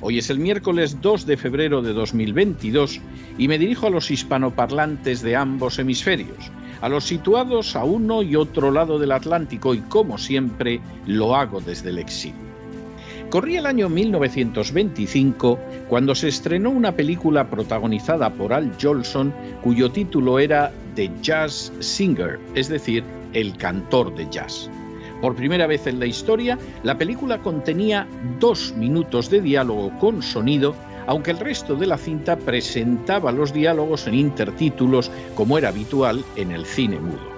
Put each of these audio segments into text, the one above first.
hoy es el miércoles 2 de febrero de 2022 y me dirijo a los hispanoparlantes de ambos hemisferios a los situados a uno y otro lado del Atlántico y como siempre lo hago desde el exilio. Corría el año 1925 cuando se estrenó una película protagonizada por Al Jolson cuyo título era The Jazz Singer, es decir, el cantor de jazz. Por primera vez en la historia, la película contenía dos minutos de diálogo con sonido aunque el resto de la cinta presentaba los diálogos en intertítulos como era habitual en el cine mudo.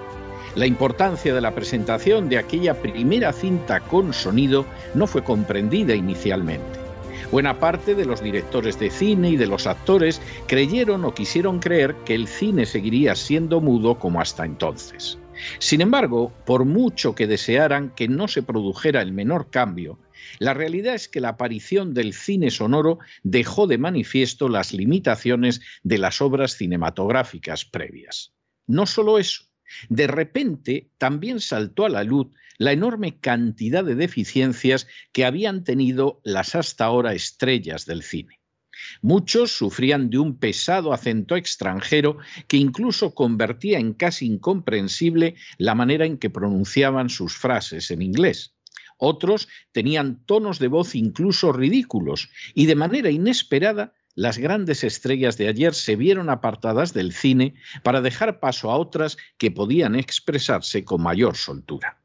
La importancia de la presentación de aquella primera cinta con sonido no fue comprendida inicialmente. Buena parte de los directores de cine y de los actores creyeron o quisieron creer que el cine seguiría siendo mudo como hasta entonces. Sin embargo, por mucho que desearan que no se produjera el menor cambio, la realidad es que la aparición del cine sonoro dejó de manifiesto las limitaciones de las obras cinematográficas previas. No solo eso, de repente también saltó a la luz la enorme cantidad de deficiencias que habían tenido las hasta ahora estrellas del cine. Muchos sufrían de un pesado acento extranjero que incluso convertía en casi incomprensible la manera en que pronunciaban sus frases en inglés. Otros tenían tonos de voz incluso ridículos y de manera inesperada las grandes estrellas de ayer se vieron apartadas del cine para dejar paso a otras que podían expresarse con mayor soltura.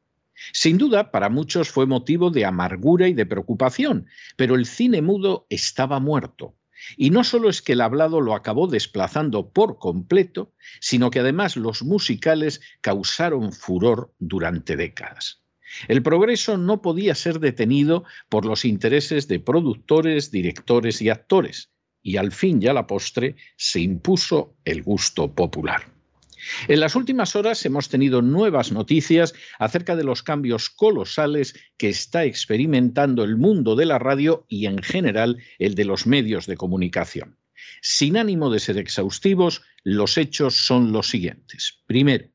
Sin duda, para muchos fue motivo de amargura y de preocupación, pero el cine mudo estaba muerto. Y no solo es que el hablado lo acabó desplazando por completo, sino que además los musicales causaron furor durante décadas. El progreso no podía ser detenido por los intereses de productores, directores y actores, y al fin y a la postre se impuso el gusto popular. En las últimas horas hemos tenido nuevas noticias acerca de los cambios colosales que está experimentando el mundo de la radio y en general el de los medios de comunicación. Sin ánimo de ser exhaustivos, los hechos son los siguientes. Primero,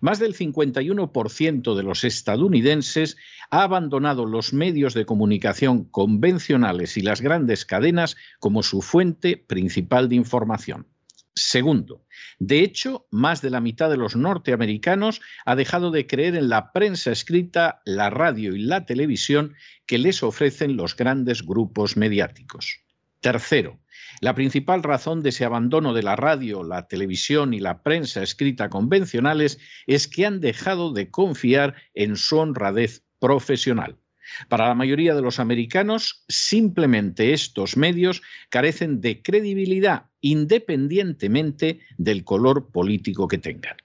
más del 51% de los estadounidenses ha abandonado los medios de comunicación convencionales y las grandes cadenas como su fuente principal de información. Segundo, de hecho, más de la mitad de los norteamericanos ha dejado de creer en la prensa escrita, la radio y la televisión que les ofrecen los grandes grupos mediáticos. Tercero, la principal razón de ese abandono de la radio, la televisión y la prensa escrita convencionales es que han dejado de confiar en su honradez profesional. Para la mayoría de los americanos, simplemente estos medios carecen de credibilidad independientemente del color político que tengan.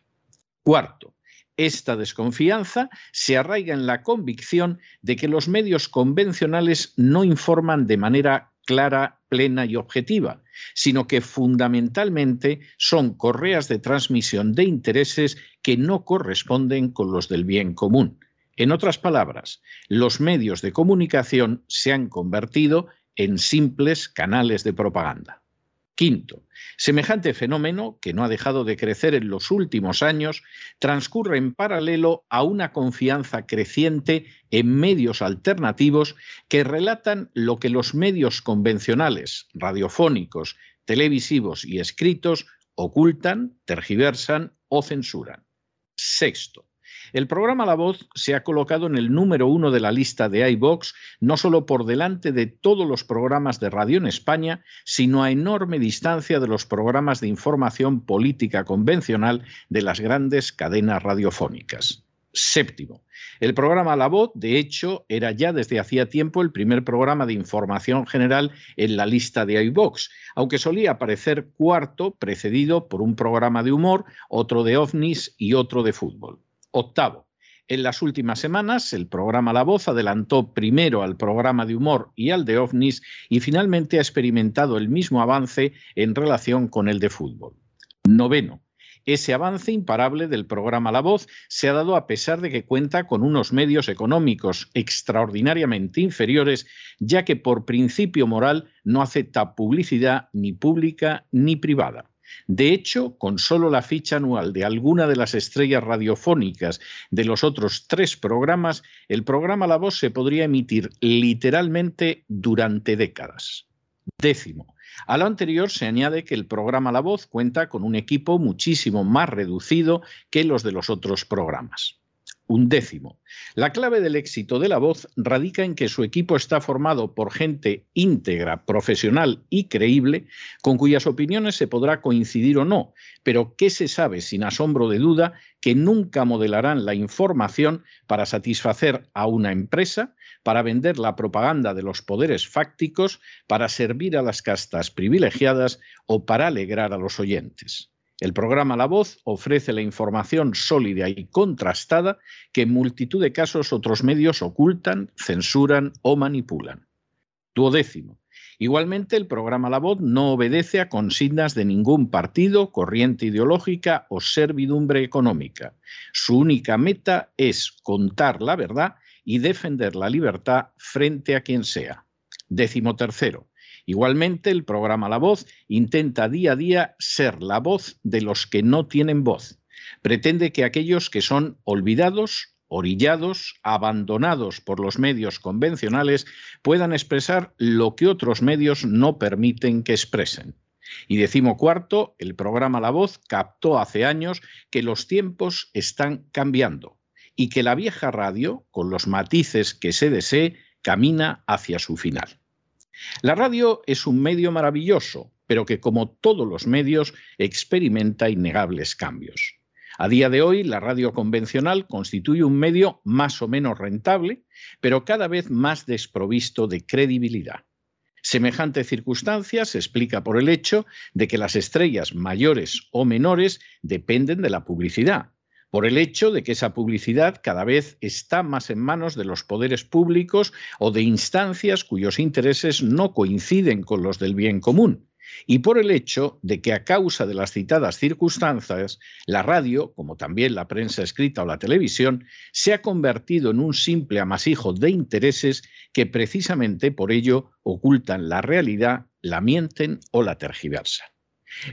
Cuarto, esta desconfianza se arraiga en la convicción de que los medios convencionales no informan de manera clara, plena y objetiva, sino que fundamentalmente son correas de transmisión de intereses que no corresponden con los del bien común. En otras palabras, los medios de comunicación se han convertido en simples canales de propaganda. Quinto, semejante fenómeno, que no ha dejado de crecer en los últimos años, transcurre en paralelo a una confianza creciente en medios alternativos que relatan lo que los medios convencionales, radiofónicos, televisivos y escritos ocultan, tergiversan o censuran. Sexto, El programa La Voz se ha colocado en el número uno de la lista de iBox, no solo por delante de todos los programas de radio en España, sino a enorme distancia de los programas de información política convencional de las grandes cadenas radiofónicas. Séptimo, el programa La Voz, de hecho, era ya desde hacía tiempo el primer programa de información general en la lista de iVox, aunque solía aparecer cuarto, precedido por un programa de humor, otro de ovnis y otro de fútbol. Octavo, en las últimas semanas, el programa La Voz adelantó primero al programa de humor y al de ovnis y finalmente ha experimentado el mismo avance en relación con el de fútbol. Noveno, ese avance imparable del programa La Voz se ha dado a pesar de que cuenta con unos medios económicos extraordinariamente inferiores, ya que por principio moral no acepta publicidad ni pública ni privada. De hecho, con solo la ficha anual de alguna de las estrellas radiofónicas de los otros tres programas, el programa La Voz se podría emitir literalmente durante décadas. Décimo, a lo anterior se añade que el programa La Voz cuenta con un equipo muchísimo más reducido que los de los otros programas. Un décimo. La clave del éxito de La Voz radica en que su equipo está formado por gente íntegra, profesional y creíble, con cuyas opiniones se podrá coincidir o no, pero que se sabe sin asombro de duda que nunca modelarán la información para satisfacer a una empresa, para vender la propaganda de los poderes fácticos, para servir a las castas privilegiadas o para alegrar a los oyentes. El programa La Voz ofrece la información sólida y contrastada que en multitud de casos otros medios ocultan, censuran o manipulan. Igualmente, el programa La Voz no obedece a consignas de ningún partido, corriente ideológica o servidumbre económica. Su única meta es contar la verdad y defender la libertad frente a quien sea. Décimo tercero. Igualmente, el programa La Voz intenta día a día ser la voz de los que no tienen voz. Pretende que aquellos que son olvidados, orillados, abandonados por los medios convencionales, puedan expresar lo que otros medios no permiten que expresen. Y decimo cuarto, el programa La Voz captó hace años que los tiempos están cambiando y que la vieja radio, con los matices que se desee, camina hacia su final. La radio es un medio maravilloso, pero que como todos los medios experimenta innegables cambios. A día de hoy, la radio convencional constituye un medio más o menos rentable, pero cada vez más desprovisto de credibilidad. Semejante circunstancia se explica por el hecho de que las estrellas mayores o menores dependen de la publicidad, por el hecho de que esa publicidad cada vez está más en manos de los poderes públicos o de instancias cuyos intereses no coinciden con los del bien común, y por el hecho de que a causa de las citadas circunstancias, la radio, como también la prensa escrita o la televisión, se ha convertido en un simple amasijo de intereses que precisamente por ello ocultan la realidad, la mienten o la tergiversan.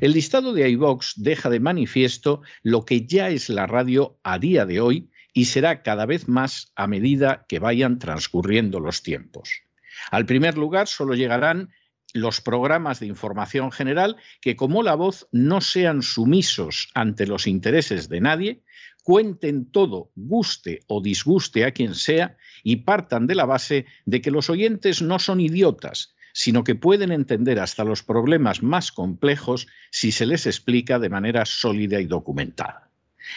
El listado de iVox deja de manifiesto lo que ya es la radio a día de hoy y será cada vez más a medida que vayan transcurriendo los tiempos. Al primer lugar solo llegarán los programas de información general que como la voz no sean sumisos ante los intereses de nadie, cuenten todo, guste o disguste a quien sea, y partan de la base de que los oyentes no son idiotas, sino que pueden entender hasta los problemas más complejos si se les explica de manera sólida y documentada.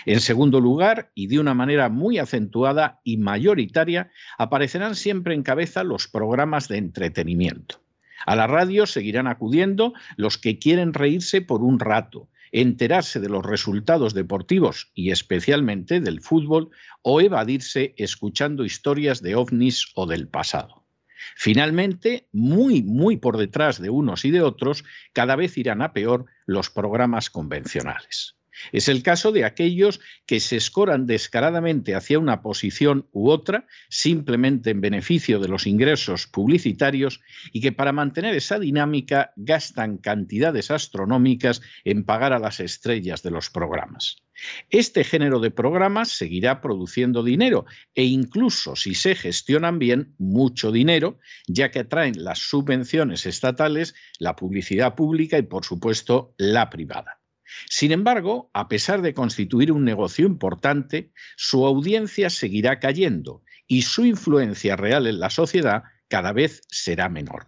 En segundo lugar, y de una manera muy acentuada y mayoritaria, aparecerán siempre en cabeza los programas de entretenimiento. A la radio seguirán acudiendo los que quieren reírse por un rato, enterarse de los resultados deportivos y especialmente del fútbol o evadirse escuchando historias de ovnis o del pasado. Finalmente, muy, muy por detrás de unos y de otros, cada vez irán a peor los programas convencionales. Es el caso de aquellos que se escoran descaradamente hacia una posición u otra, simplemente en beneficio de los ingresos publicitarios, y que para mantener esa dinámica gastan cantidades astronómicas en pagar a las estrellas de los programas. Este género de programas seguirá produciendo dinero e incluso si se gestionan bien, mucho dinero, ya que atraen las subvenciones estatales, la publicidad pública y por supuesto la privada. Sin embargo, a pesar de constituir un negocio importante, su audiencia seguirá cayendo y su influencia real en la sociedad cada vez será menor.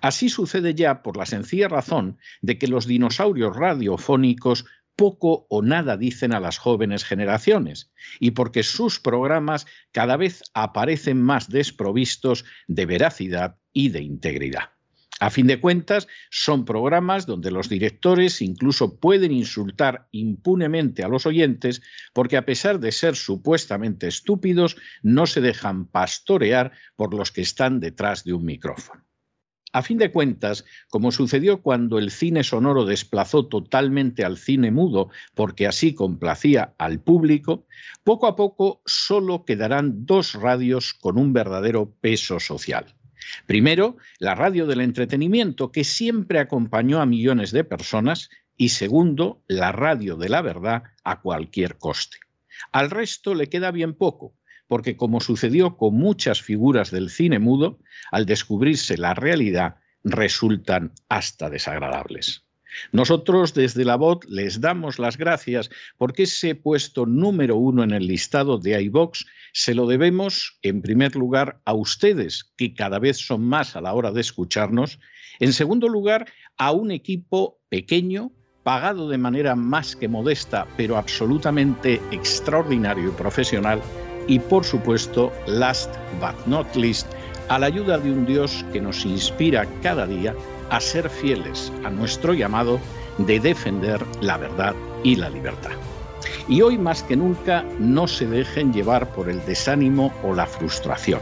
Así sucede ya por la sencilla razón de que los dinosaurios radiofónicos poco o nada dicen a las jóvenes generaciones y porque sus programas cada vez aparecen más desprovistos de veracidad y de integridad. A fin de cuentas, son programas donde los directores incluso pueden insultar impunemente a los oyentes porque a pesar de ser supuestamente estúpidos, no se dejan pastorear por los que están detrás de un micrófono. A fin de cuentas, como sucedió cuando el cine sonoro desplazó totalmente al cine mudo porque así complacía al público, poco a poco solo quedarán dos radios con un verdadero peso social. Primero, la radio del entretenimiento, que siempre acompañó a millones de personas, y segundo, la radio de la verdad a cualquier coste. Al resto le queda bien poco, porque como sucedió con muchas figuras del cine mudo, al descubrirse la realidad resultan hasta desagradables. Nosotros desde la voz les damos las gracias porque ese puesto número uno en el listado de iVox se lo debemos en primer lugar a ustedes, que cada vez son más a la hora de escucharnos. En segundo lugar, a un equipo pequeño, pagado de manera más que modesta, pero absolutamente extraordinario y profesional. Y por supuesto, last but not least, a la ayuda de un Dios que nos inspira cada día a ser fieles a nuestro llamado de defender la verdad y la libertad. Y hoy más que nunca no se dejen llevar por el desánimo o la frustración,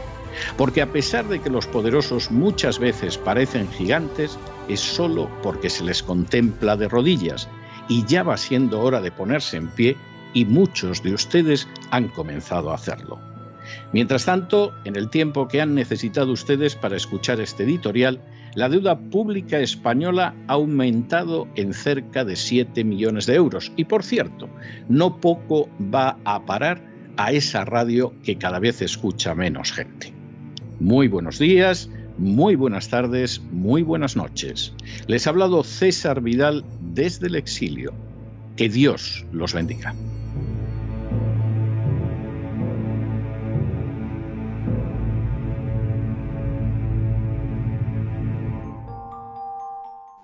porque a pesar de que los poderosos muchas veces parecen gigantes, es solo porque se les contempla de rodillas y ya va siendo hora de ponerse en pie y muchos de ustedes han comenzado a hacerlo. Mientras tanto, en el tiempo que han necesitado ustedes para escuchar este editorial, la deuda pública española ha aumentado en cerca de 7 millones de euros. Y por cierto, no poco va a parar a esa radio que cada vez escucha menos gente. Muy buenos días, muy buenas tardes, muy buenas noches. Les ha hablado César Vidal desde el exilio. Que Dios los bendiga.